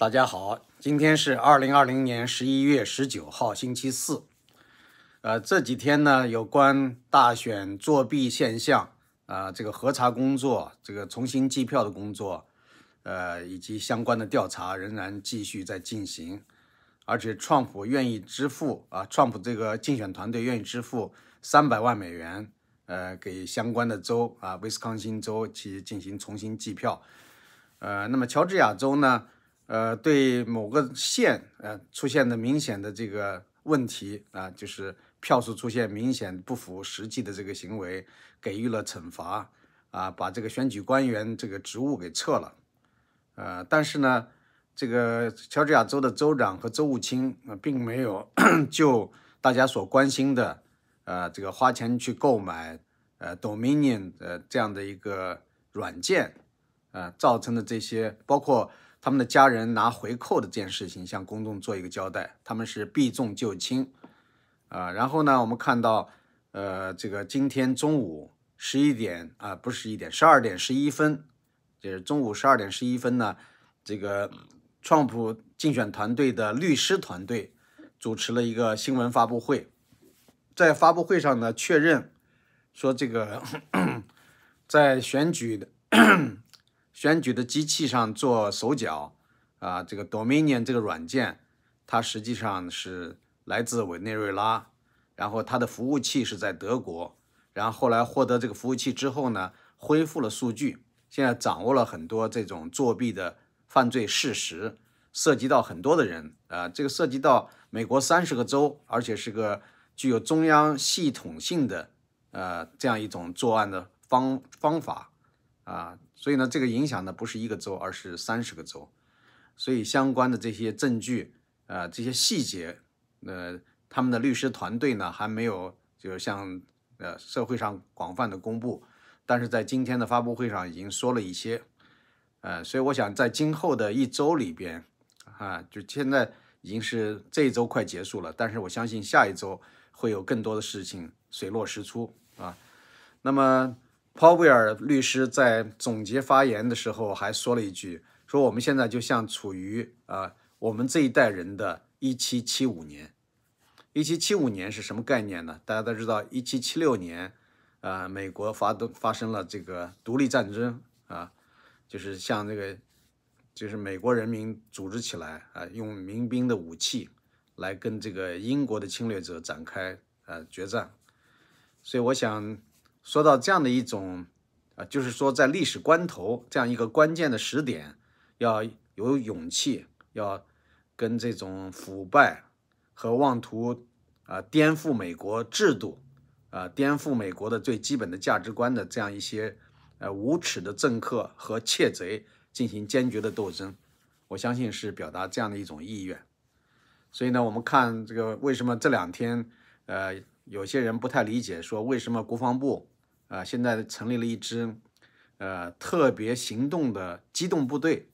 大家好，今天是二零二零年十一月十九号，星期四。呃，这几天呢，有关大选作弊现象啊，这个核查工作，这个重新计票的工作，呃，以及相关的调查仍然继续在进行。而且，川普愿意支付啊，川普这个竞选团队愿意支付三百万美元，呃，给相关的州啊，威斯康星州去进行重新计票。呃，那么乔治亚州呢？呃，对某个县呃出现的明显的这个问题啊，就是票数出现明显不符实际的这个行为，给予了惩罚啊，把这个选举官员这个职务给撤了。呃，但是呢，这个乔治亚州的州长和州务卿啊，并没有 就大家所关心的呃这个花钱去购买呃 Dominion 呃这样的一个软件啊造成的这些包括。他们的家人拿回扣的这件事情向公众做一个交代，他们是避重就轻，啊，然后呢，我们看到，呃，这个今天中午十一点啊，不是十一点，十二点十一分，就是中午十二点十一分呢，这个创普竞选团队的律师团队主持了一个新闻发布会，在发布会上呢，确认说这个 在选举的。选举的机器上做手脚啊，这个 Dominion 这个软件，它实际上是来自委内瑞拉，然后它的服务器是在德国，然后后来获得这个服务器之后呢，恢复了数据，现在掌握了很多这种作弊的犯罪事实，涉及到很多的人啊，这个涉及到美国三十个州，而且是个具有中央系统性的呃这样一种作案的方方法。啊，所以呢，这个影响呢不是一个州，而是三十个州，所以相关的这些证据，呃，这些细节，呃，他们的律师团队呢还没有就是向呃社会上广泛的公布，但是在今天的发布会上已经说了一些，呃，所以我想在今后的一周里边，啊，就现在已经是这一周快结束了，但是我相信下一周会有更多的事情水落石出啊，那么。鲍威尔律师在总结发言的时候还说了一句：“说我们现在就像处于啊，我们这一代人的1775年。1775年是什么概念呢？大家都知道，1776年，啊，美国发动发生了这个独立战争啊，就是像这个，就是美国人民组织起来啊，用民兵的武器来跟这个英国的侵略者展开呃决战。所以我想。”说到这样的一种，啊，就是说在历史关头这样一个关键的时点，要有勇气，要跟这种腐败和妄图啊颠覆美国制度，啊颠覆美国的最基本的价值观的这样一些呃无耻的政客和窃贼进行坚决的斗争，我相信是表达这样的一种意愿。所以呢，我们看这个为什么这两天，呃，有些人不太理解，说为什么国防部。啊，现在成立了一支，呃，特别行动的机动部队，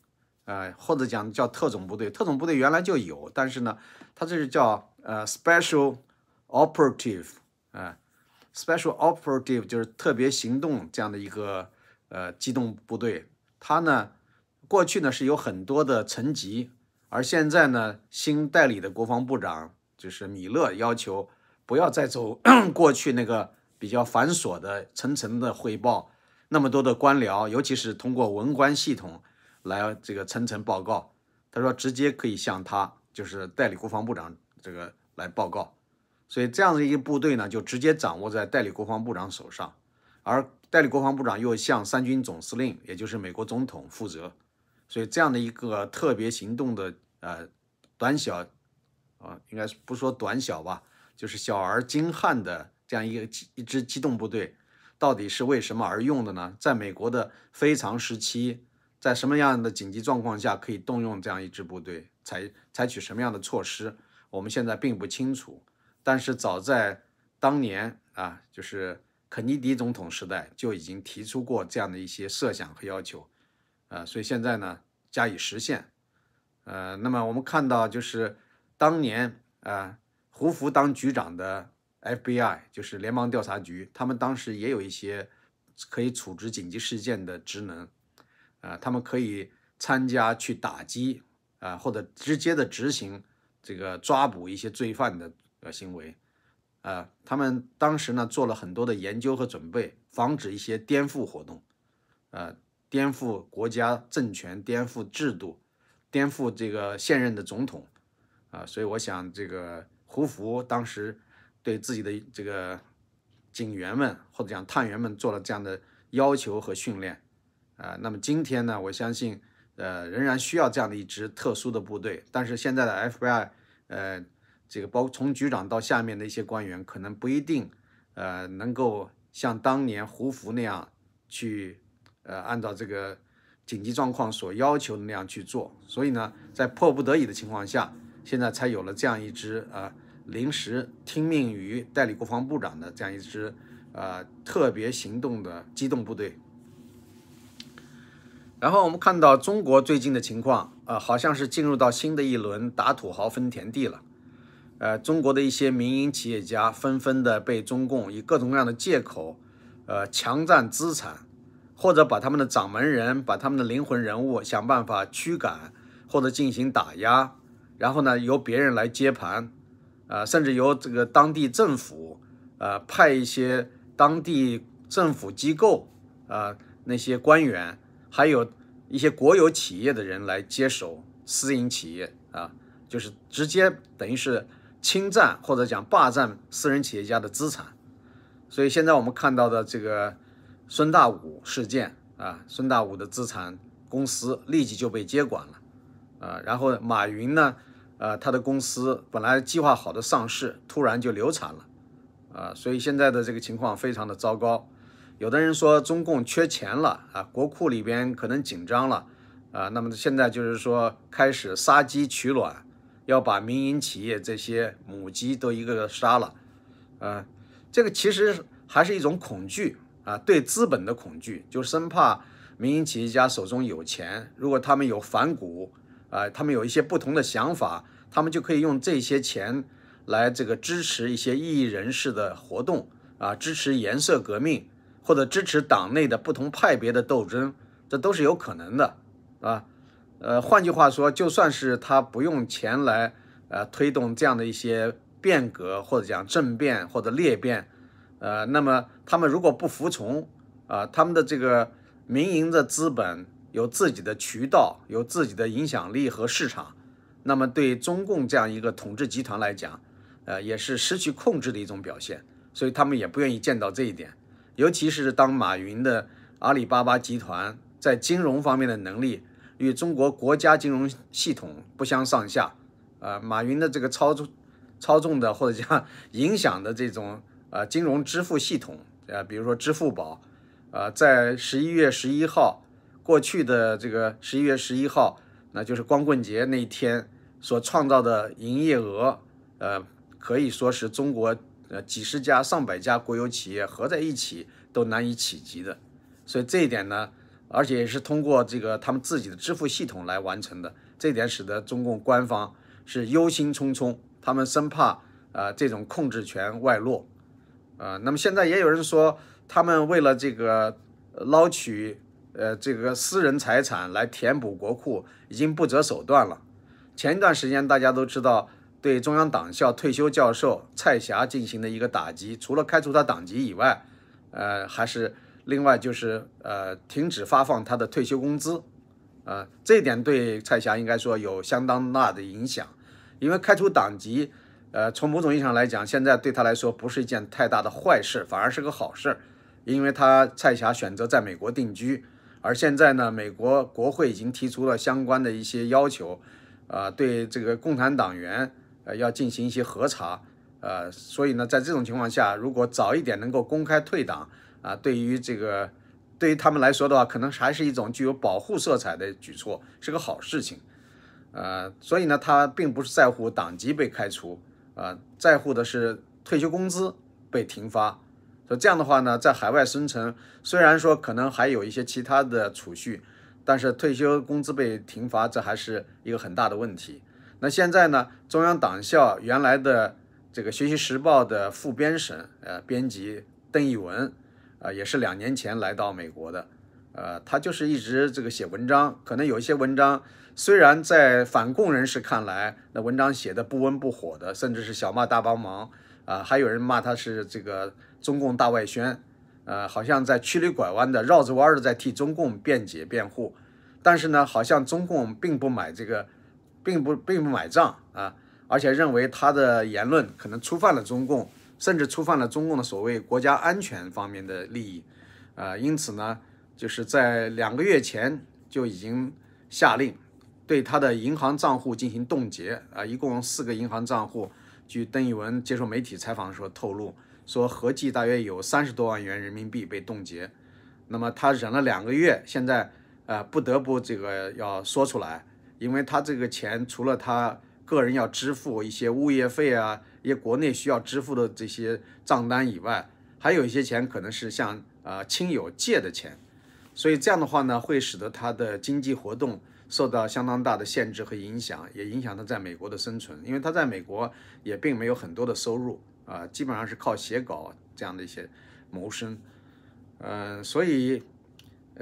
呃，或者讲叫特种部队。特种部队原来就有，但是呢，它这是叫呃 special operative，啊，special operative 就是特别行动这样的一个呃机动部队。它呢，过去呢是有很多的层级，而现在呢，新代理的国防部长就是米勒要求不要再走 过去那个。比较繁琐的层层的汇报，那么多的官僚，尤其是通过文官系统来这个层层报告。他说直接可以向他，就是代理国防部长这个来报告。所以这样的一个部队呢，就直接掌握在代理国防部长手上，而代理国防部长又向三军总司令，也就是美国总统负责。所以这样的一个特别行动的呃短小啊，应该是不说短小吧，就是小而精悍的。这样一个一支机动部队，到底是为什么而用的呢？在美国的非常时期，在什么样的紧急状况下可以动用这样一支部队，采采取什么样的措施，我们现在并不清楚。但是早在当年啊，就是肯尼迪总统时代就已经提出过这样的一些设想和要求，呃，所以现在呢加以实现。呃，那么我们看到就是当年啊，胡佛当局长的。FBI 就是联邦调查局，他们当时也有一些可以处置紧急事件的职能，啊，他们可以参加去打击啊，或者直接的执行这个抓捕一些罪犯的呃行为，啊，他们当时呢做了很多的研究和准备，防止一些颠覆活动，呃，颠覆国家政权、颠覆制度、颠覆这个现任的总统，啊，所以我想这个胡佛当时对自己的这个警员们或者讲探员们做了这样的要求和训练，啊，那么今天呢，我相信。呃，仍然需要这样的一支特殊的部队，但是现在的 FBI，呃，这个包从局长到下面的一些官员，可能不一定，呃，能够像当年胡佛那样去，呃，按照这个紧急状况所要求的那样去做。所以呢，在迫不得已的情况下，现在才有了这样一支啊，临时听命于代理国防部长的这样一支啊特别行动的机动部队。然后我们看到中国最近的情况，啊，好像是进入到新的一轮打土豪分田地了。呃，中国的一些民营企业家纷纷的被中共以各种各样的借口，呃，强占资产，或者把他们的掌门人、把他们的灵魂人物想办法驱赶，或者进行打压，然后呢，由别人来接盘，啊，甚至由这个当地政府，呃，派一些当地政府机构，啊，那些官员。还有一些国有企业的人来接手私营企业啊，就是直接等于是侵占或者讲霸占私人企业家的资产。所以现在我们看到的这个孙大武事件啊，孙大武的资产公司立即就被接管了啊，然后马云呢，呃，他的公司本来计划好的上市，突然就流产了啊，所以现在的这个情况非常的糟糕。有的人说中共缺钱了啊，国库里边可能紧张了啊，那么现在就是说开始杀鸡取卵，要把民营企业这些母鸡都一个个杀了，啊，这个其实还是一种恐惧啊，对资本的恐惧，就生怕民营企业家手中有钱，如果他们有反骨啊，他们有一些不同的想法，他们就可以用这些钱来这个支持一些异议人士的活动啊，支持颜色革命。或者支持党内的不同派别的斗争，这都是有可能的，啊，呃，换句话说，就算是他不用钱来，呃，推动这样的一些变革或者讲政变或者裂变，呃，那么他们如果不服从，啊，他们的这个民营的资本有自己的渠道，有自己的影响力和市场，那么对中共这样一个统治集团来讲，呃，也是失去控制的一种表现，所以他们也不愿意见到这一点。尤其是当马云的阿里巴巴集团在金融方面的能力与中国国家金融系统不相上下，啊，马云的这个操纵、操纵的或者叫 影响的这种呃金融支付系统，呃，比如说支付宝，呃，在十一月十一号过去的这个十一月十一号，那就是光棍节那一天所创造的营业额，呃，可以说是中国。呃，几十家、上百家国有企业合在一起都难以企及的，所以这一点呢，而且也是通过这个他们自己的支付系统来完成的，这点使得中共官方是忧心忡忡，他们生怕啊这种控制权外露，啊，那么现在也有人说，他们为了这个捞取呃这个私人财产来填补国库，已经不择手段了。前一段时间大家都知道。对中央党校退休教授蔡霞进行的一个打击，除了开除他党籍以外，呃，还是另外就是呃停止发放他的退休工资，呃，这一点对蔡霞应该说有相当大的影响，因为开除党籍，呃，从某种意义上来讲，现在对他来说不是一件太大的坏事，反而是个好事，因为他蔡霞选择在美国定居，而现在呢，美国国会已经提出了相关的一些要求，啊，对这个共产党员。呃，要进行一些核查，呃，所以呢，在这种情况下，如果早一点能够公开退党，啊，对于这个，对于他们来说的话，可能还是一种具有保护色彩的举措，是个好事情，呃，所以呢，他并不是在乎党籍被开除，啊，在乎的是退休工资被停发，所以这样的话呢，在海外生存，虽然说可能还有一些其他的储蓄，但是退休工资被停发，这还是一个很大的问题。那现在呢？中央党校原来的这个《学习时报》的副编审，呃，编辑邓毅文，啊，也是两年前来到美国的，呃，他就是一直这个写文章，可能有一些文章虽然在反共人士看来，那文章写的不温不火的，甚至是小骂大帮忙啊，还有人骂他是这个中共大外宣，呃，好像在曲里拐弯的、绕着弯的在替中共辩解辩护，但是呢，好像中共并不买这个，并不并不买账啊，而且认为他的言论可能触犯了中共。甚至触犯了中共的所谓国家安全方面的利益，啊，因此呢，就是在两个月前就已经下令对他的银行账户进行冻结，啊，一共四个银行账户。据邓玉文接受媒体采访的时候透露，说合计大约有三十多万元人民币被冻结。那么他忍了两个月，现在呃不得不这个要说出来，因为他这个钱除了他个人要支付一些物业费啊。一些国内需要支付的这些账单以外，还有一些钱可能是向啊亲友借的钱，所以这样的话呢，会使得他的经济活动受到相当大的限制和影响，也影响他在美国的生存，因为他在美国也并没有很多的收入啊，基本上是靠写稿这样的一些谋生，嗯，所以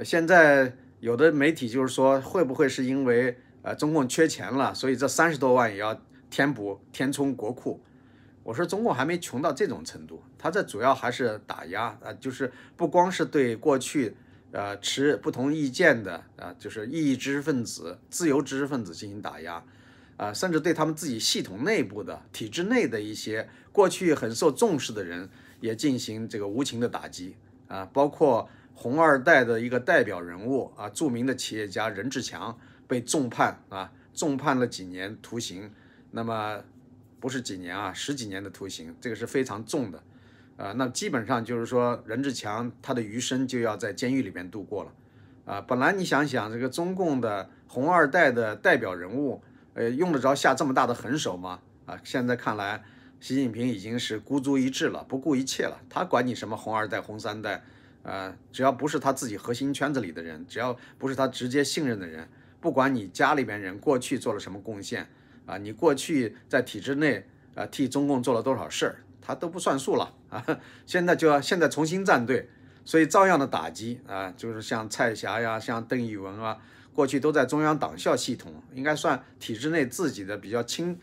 现在有的媒体就是说，会不会是因为呃中共缺钱了，所以这三十多万也要填补填充国库？我说中共还没穷到这种程度，他这主要还是打压啊，就是不光是对过去呃持不同意见的啊，就是异议知识分子、自由知识分子进行打压，啊，甚至对他们自己系统内部的体制内的一些过去很受重视的人也进行这个无情的打击。啊，包括红二代的一个代表人物啊，著名的企业家任志强被重判啊，重判了几年徒刑，那么。不是几年啊，十几年的徒刑，这个是非常重的，啊，那基本上就是说任志强他的余生就要在监狱里边度过了，啊，本来你想想这个中共的红二代的代表人物，呃，用得着下这么大的狠手吗？啊，现在看来，习近平已经是孤注一掷了，不顾一切了，他管你什么红二代、红三代，啊，只要不是他自己核心圈子里的人，只要不是他直接信任的人，不管你家里边人过去做了什么贡献。啊，你过去在体制内啊替中共做了多少事儿，他都不算数了啊！现在就要现在重新站队，所以照样的打击啊，就是像蔡霞呀，像邓玉文啊，过去都在中央党校系统，应该算体制内自己的比较亲，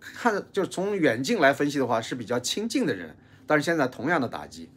看就从远近来分析的话是比较亲近的人，但是现在同样的打击，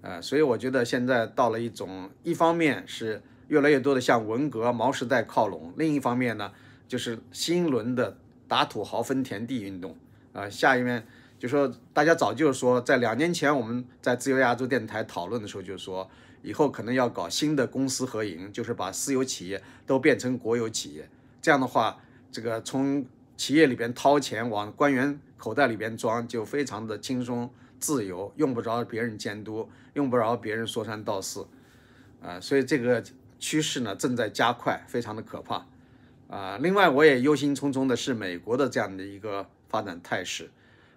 呃，所以我觉得现在到了一种，一方面是越来越多的向文革毛时代靠拢，另一方面呢。就是新一轮的打土豪分田地运动啊，下一面就说大家早就说，在两年前我们在自由亚洲电台讨论的时候，就说以后可能要搞新的公私合营，就是把私有企业都变成国有企业，这样的话，这个从企业里边掏钱往官员口袋里边装，就非常的轻松自由，用不着别人监督，用不着别人说三道四，啊，所以这个趋势呢正在加快，非常的可怕。啊，另外我也忧心忡忡的是美国的这样的一个发展态势，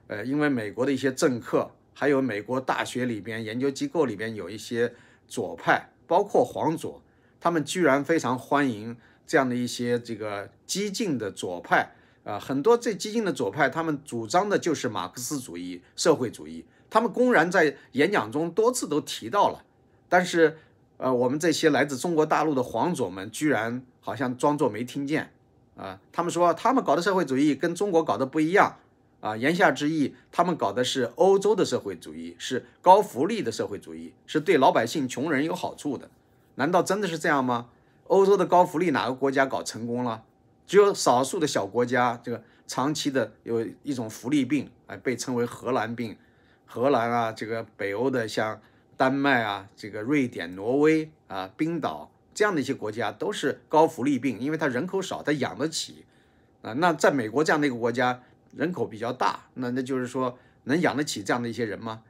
呃，因为美国的一些政客，还有美国大学里边研究机构里边有一些左派，包括黄左，他们居然非常欢迎这样的一些这个激进的左派，啊，很多最激进的左派，他们主张的就是马克思主义、社会主义，他们公然在演讲中多次都提到了，但是，呃，我们这些来自中国大陆的黄左们居然。好像装作没听见，啊，他们说他们搞的社会主义跟中国搞的不一样，啊，言下之意，他们搞的是欧洲的社会主义，是高福利的社会主义，是对老百姓穷人有好处的，难道真的是这样吗？欧洲的高福利哪个国家搞成功了？只有少数的小国家，这个长期的有一种福利病，哎，被称为荷兰病，荷兰啊，这个北欧的像丹麦啊，这个瑞典、挪威啊，冰岛。这样的一些国家都是高福利病，因为它人口少，它养得起啊。那在美国这样的一个国家，人口比较大，那那就是说能养得起这样的一些人吗？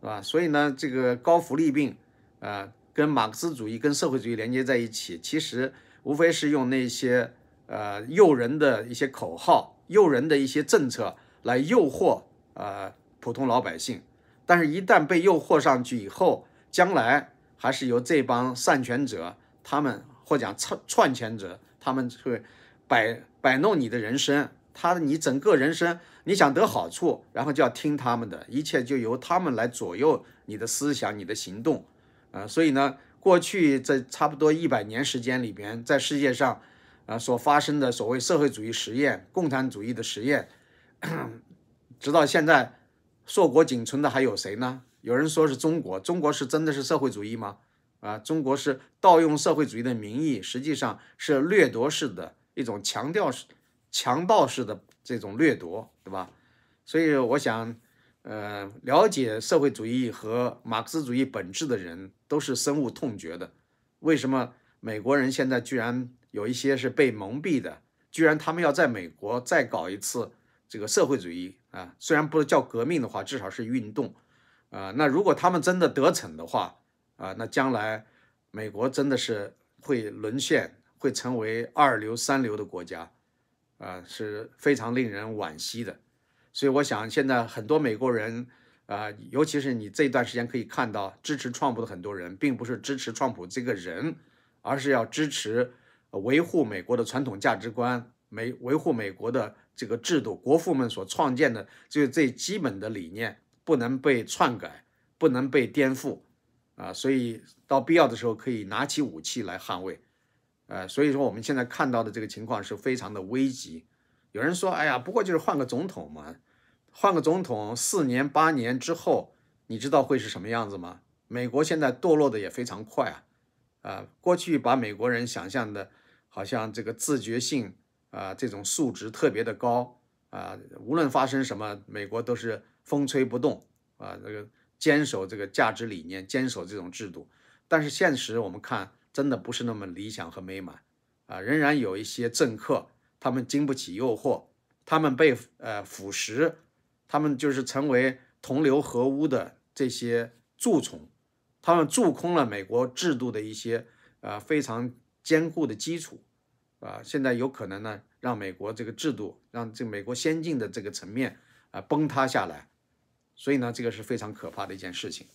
是吧？所以呢，这个高福利病啊，跟马克思主义、跟社会主义连接在一起，其实无非是用那些呃诱人的一些口号、诱人的一些政策来诱惑呃普通老百姓。但是，一旦被诱惑上去以后，将来还是由这帮擅权者。他们或讲篡篡权者，他们会摆摆弄你的人生，他你整个人生，你想得好处，然后就要听他们的，一切就由他们来左右你的思想、你的行动，啊，所以呢，过去这差不多一百年时间里边，在世界上啊所发生的所谓社会主义实验、共产主义的实验，直到现在硕果仅存的还有谁呢？有人说是中国，中国是真的是社会主义吗？啊，中国是盗用社会主义的名义，实际上是掠夺式的一种强调式、强盗式的这种掠夺，对吧？所以我想，呃，了解社会主义和马克思主义本质的人都是深恶痛绝的。为什么美国人现在居然有一些是被蒙蔽的？居然他们要在美国再搞一次这个社会主义啊？虽然不叫革命的话，至少是运动啊。那如果他们真的得逞的话，啊，那将来美国真的是会沦陷，会成为二流、三流的国家，啊，是非常令人惋惜的。所以我想，现在很多美国人，啊，尤其是你这段时间可以看到，支持川普的很多人，并不是支持川普这个人，而是要支持维护美国的传统价值观，美维护美国的这个制度，国父们所创建的这最基本的理念不能被篡改，不能被颠覆。啊，所以到必要的时候可以拿起武器来捍卫，呃，所以说我们现在看到的这个情况是非常的危急。有人说，哎呀，不过就是换个总统嘛，换个总统四年八年之后，你知道会是什么样子吗？美国现在堕落的也非常快啊，啊，过去把美国人想象的，好像这个自觉性啊，这种素质特别的高啊，无论发生什么，美国都是风吹不动啊，这个。坚守这个价值理念，坚守这种制度，但是现实我们看真的不是那么理想和美满啊，仍然有一些政客，他们经不起诱惑，他们被呃腐蚀，他们就是成为同流合污的这些蛀虫，他们蛀空了美国制度的一些呃非常坚固的基础啊，现在有可能呢让美国这个制度，让这美国先进的这个层面啊崩塌下来。所以呢，这个是非常可怕的一件事情。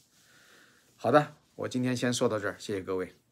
好的，我今天先说到这儿，谢谢各位。